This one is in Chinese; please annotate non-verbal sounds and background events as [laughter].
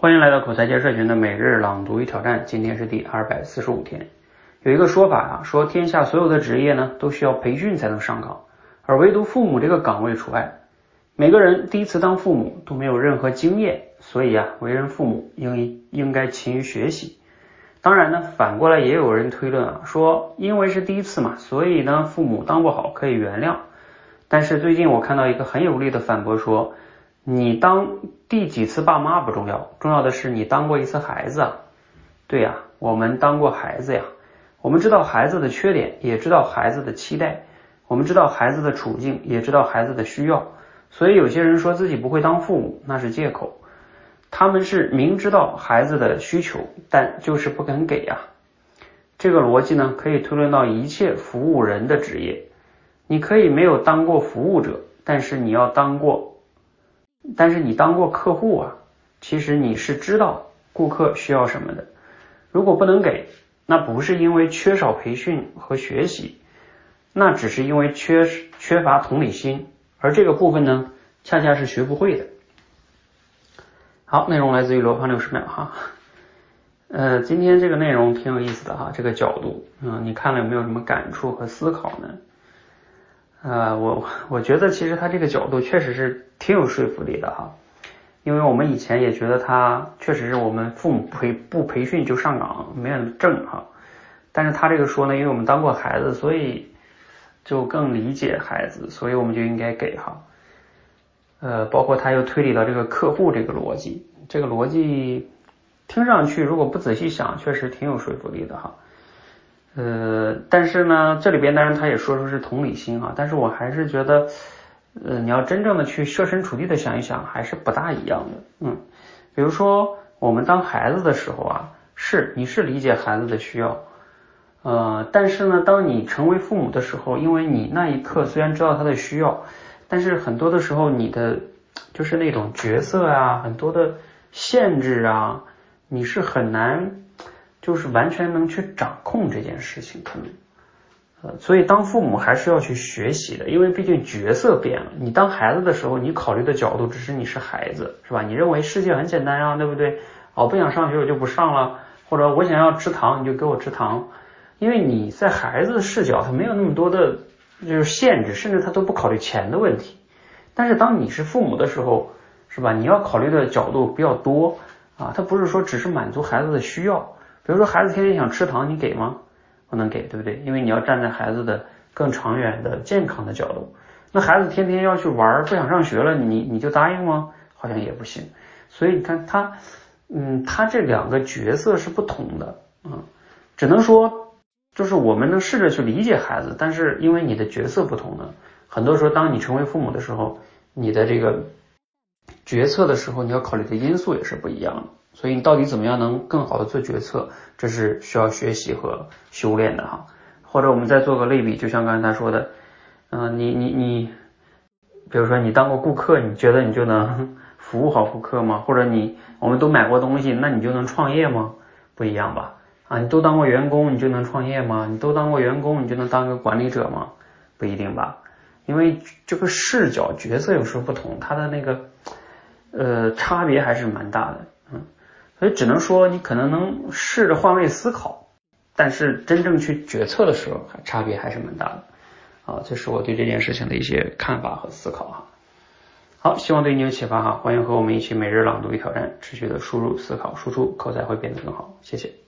欢迎来到口才界社群的每日朗读与挑战，今天是第二百四十五天。有一个说法啊，说天下所有的职业呢都需要培训才能上岗，而唯独父母这个岗位除外。每个人第一次当父母都没有任何经验，所以啊，为人父母应应该勤于学习。当然呢，反过来也有人推论啊，说因为是第一次嘛，所以呢父母当不好可以原谅。但是最近我看到一个很有力的反驳说。你当第几次爸妈不重要，重要的是你当过一次孩子啊。对呀，我们当过孩子呀，我们知道孩子的缺点，也知道孩子的期待，我们知道孩子的处境，也知道孩子的需要。所以有些人说自己不会当父母，那是借口。他们是明知道孩子的需求，但就是不肯给呀。这个逻辑呢，可以推论到一切服务人的职业。你可以没有当过服务者，但是你要当过。但是你当过客户啊，其实你是知道顾客需要什么的。如果不能给，那不是因为缺少培训和学习，那只是因为缺缺乏同理心，而这个部分呢，恰恰是学不会的。好，内容来自于罗胖六十秒哈。呃，今天这个内容挺有意思的哈，这个角度，嗯，你看了有没有什么感触和思考呢？呃，我我觉得其实他这个角度确实是挺有说服力的哈，因为我们以前也觉得他确实是我们父母培不培训就上岗没有正哈，但是他这个说呢，因为我们当过孩子，所以就更理解孩子，所以我们就应该给哈，呃，包括他又推理到这个客户这个逻辑，这个逻辑听上去如果不仔细想，确实挺有说服力的哈。呃，但是呢，这里边当然他也说出是同理心啊，但是我还是觉得，呃，你要真正的去设身处地的想一想，还是不大一样的。嗯，比如说我们当孩子的时候啊，是你是理解孩子的需要，呃，但是呢，当你成为父母的时候，因为你那一刻虽然知道他的需要，但是很多的时候你的就是那种角色啊，很多的限制啊，你是很难。就是完全能去掌控这件事情，可能，呃，所以当父母还是要去学习的，因为毕竟角色变了。你当孩子的时候，你考虑的角度只是你是孩子，是吧？你认为世界很简单啊，对不对？哦，不想上学我就不上了，或者我想要吃糖你就给我吃糖，因为你在孩子的视角，他没有那么多的，就是限制，甚至他都不考虑钱的问题。但是当你是父母的时候，是吧？你要考虑的角度比较多啊，他不是说只是满足孩子的需要。比如说孩子天天想吃糖，你给吗？不能给，对不对？因为你要站在孩子的更长远的健康的角度。那孩子天天要去玩，不想上学了，你你就答应吗？好像也不行。所以你看他，嗯，他这两个角色是不同的，嗯，只能说就是我们能试着去理解孩子，但是因为你的角色不同呢，很多时候当你成为父母的时候，你的这个决策的时候，你要考虑的因素也是不一样的。所以你到底怎么样能更好的做决策，这是需要学习和修炼的哈。或者我们再做个类比，就像刚才他说的，嗯，你你你，比如说你当过顾客，你觉得你就能 [laughs] 服务好顾客吗？或者你我们都买过东西，那你就能创业吗？不一样吧？啊，你都当过员工，你就能创业吗？你都当过员工，你就能当个管理者吗？不一定吧？因为这个视角角色有时候不同，它的那个呃差别还是蛮大的，所以只能说你可能能试着换位思考，但是真正去决策的时候，还差别还是蛮大的。啊，这是我对这件事情的一些看法和思考哈。好，希望对你有启发哈。欢迎和我们一起每日朗读与挑战，持续的输入、思考、输出，口才会变得更好。谢谢。